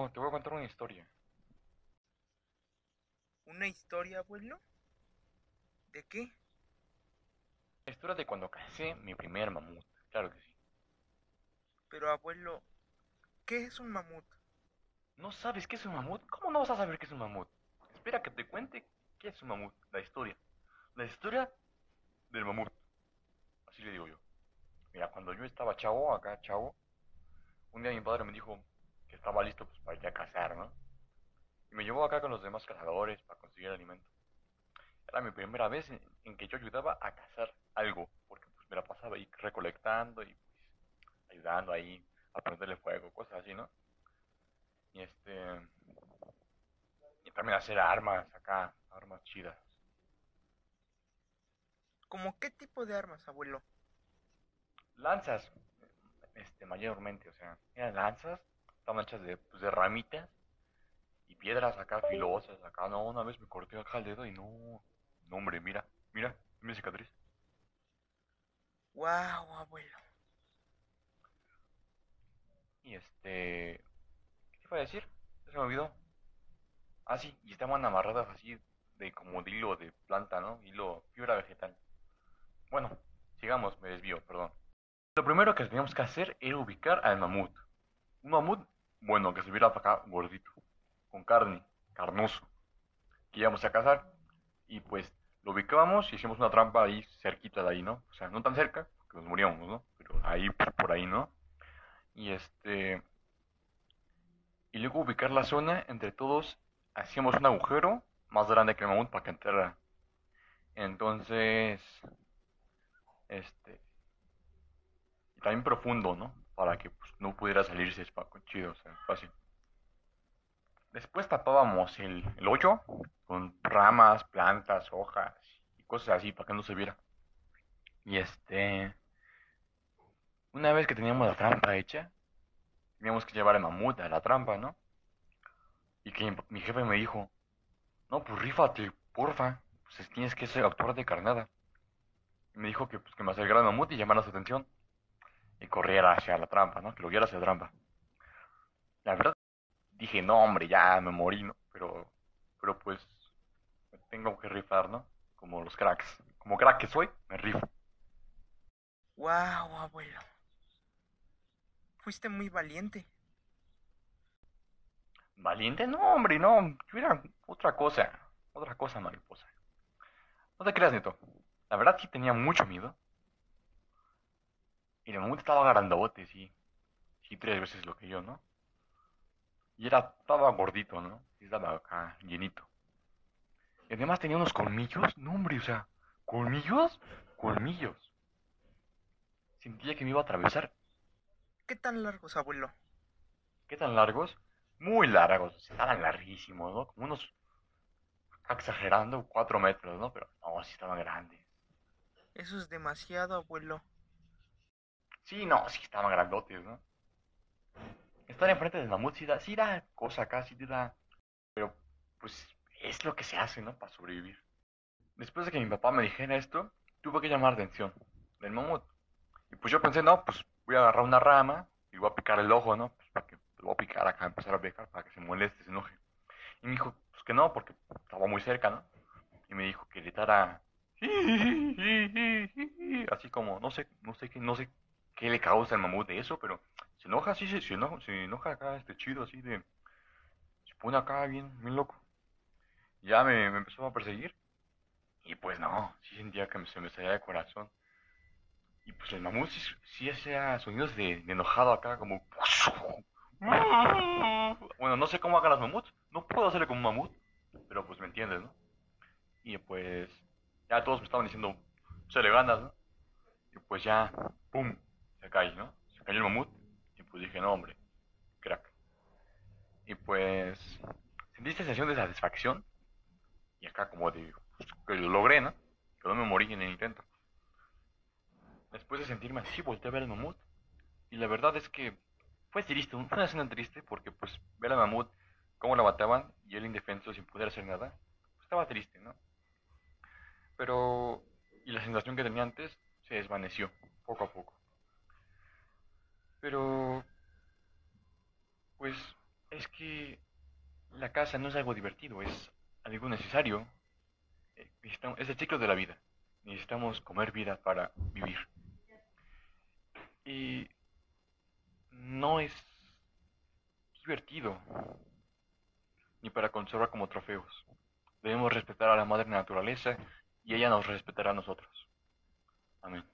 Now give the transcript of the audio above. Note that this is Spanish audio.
Oh, te voy a contar una historia. ¿Una historia, abuelo? ¿De qué? La historia de cuando casé mi primer mamut. Claro que sí. Pero, abuelo, ¿qué es un mamut? ¿No sabes qué es un mamut? ¿Cómo no vas a saber qué es un mamut? Espera que te cuente qué es un mamut. La historia. La historia del mamut. Así le digo yo. Mira, cuando yo estaba chavo, acá chavo, un día mi padre me dijo que estaba listo pues, para ir a cazar, ¿no? Y me llevó acá con los demás cazadores para conseguir alimento. Era mi primera vez en, en que yo ayudaba a cazar algo, porque pues me la pasaba ahí recolectando y pues ayudando ahí a prenderle fuego, cosas así, ¿no? Y este... Y también hacer armas acá, armas chidas. ¿Cómo qué tipo de armas, abuelo? Lanzas, este, mayormente, o sea, eran lanzas, estaban hechas de, pues, de ramitas y piedras acá filosas, acá, no, una vez me corté acá el dedo y no, no hombre, mira, mira, mi cicatriz. Wow, abuelo. Y este, ¿qué te iba a decir? Se me olvidó. Ah, sí, y estaban amarradas así de como de hilo de planta, ¿no? Hilo, fibra vegetal. Bueno, sigamos, me desvío, perdón. Lo primero que teníamos que hacer era ubicar al mamut. Un mamut, bueno, que se viera para acá gordito, con carne, carnoso, que íbamos a cazar. Y pues lo ubicábamos y hicimos una trampa ahí cerquita de ahí, ¿no? O sea, no tan cerca, porque nos moríamos, ¿no? Pero ahí, por, por ahí, ¿no? Y este... Y luego ubicar la zona entre todos, hacíamos un agujero más grande que el mamut para que. Entonces, este, también profundo, ¿no? Para que pues, no pudiera salirse chido, o sea, fácil. Después tapábamos el, el hoyo con ramas, plantas, hojas y cosas así para que no se viera. Y este, una vez que teníamos la trampa hecha, teníamos que llevar el mamut a la trampa, ¿no? Y que mi jefe me dijo, no, pues rífate, porfa, pues tienes que ser actor de carnada. Y me dijo que, pues, que me acercara al mamut y llamara su atención. Y corriera hacia la trampa, ¿no? Que lo guiara hacia la trampa. La verdad, dije, no, hombre, ya me morí, ¿no? Pero, pero pues, me tengo que rifar, ¿no? Como los cracks. Como crack que soy, me rifo. Wow, abuelo. Fuiste muy valiente. ¿Valiente? No, hombre, no. Yo era otra cosa. Otra cosa, mariposa. No te creas, Neto. La verdad sí tenía mucho miedo. Y el mamut estaba grandote, sí. Sí, tres veces lo que yo, ¿no? Y era, estaba gordito, ¿no? Y estaba acá, llenito. Y además tenía unos colmillos. No, hombre, o sea, ¿colmillos? Colmillos. Sentía que me iba a atravesar. ¿Qué tan largos, abuelo? ¿Qué tan largos? Muy largos. Estaban larguísimos, ¿no? Como unos, exagerando, cuatro metros, ¿no? Pero no, sí estaban grandes. Eso es demasiado, abuelo. Sí, no, sí estaban grandotes, ¿no? Estar enfrente del mamut sí da, sí da cosa acá, sí da. Pero, pues, es lo que se hace, ¿no? Para sobrevivir. Después de que mi papá me dijera esto, tuve que llamar la atención del mamut. Y pues yo pensé, no, pues voy a agarrar una rama y voy a picar el ojo, ¿no? Pues para que lo voy a picar acá, empezar a picar para que se moleste, se enoje. Y me dijo, pues que no, porque estaba muy cerca, ¿no? Y me dijo que gritara así como no sé no sé qué no sé qué le causa al mamut de eso pero se enoja así se, se enoja se enoja acá este chido así de se pone acá bien bien loco ya me, empezó a perseguir y pues no sí sentía que me, se me salía de corazón y pues el mamut sí, sí hacía sonidos de, de enojado acá como bueno no sé cómo hagan los mamuts no puedo hacerle como un mamut pero pues me entiendes no y pues ya todos me estaban diciendo, se le ganas, ¿no? Y pues ya, ¡pum! Cae, ¿no? Se cayó el mamut. Y pues dije, no, hombre, crack. Y pues sentí sensación de satisfacción. Y acá como de, pues, que lo logré, ¿no? Que no me morí en el intento. Después de sentirme así, volteé a ver el mamut. Y la verdad es que fue triste, una escena triste porque pues ver al mamut, cómo lo mataban y él indefenso sin poder hacer nada, pues, estaba triste, ¿no? pero y la sensación que tenía antes se desvaneció poco a poco. Pero pues Es que la caza no es algo divertido, es algo necesario. Eh, Es el ciclo de la vida. Necesitamos comer vida para vivir. Y no es divertido, ni para conservar como trofeos. Debemos respetar a la madre naturaleza y ella nos respetará a nosotros. Amén.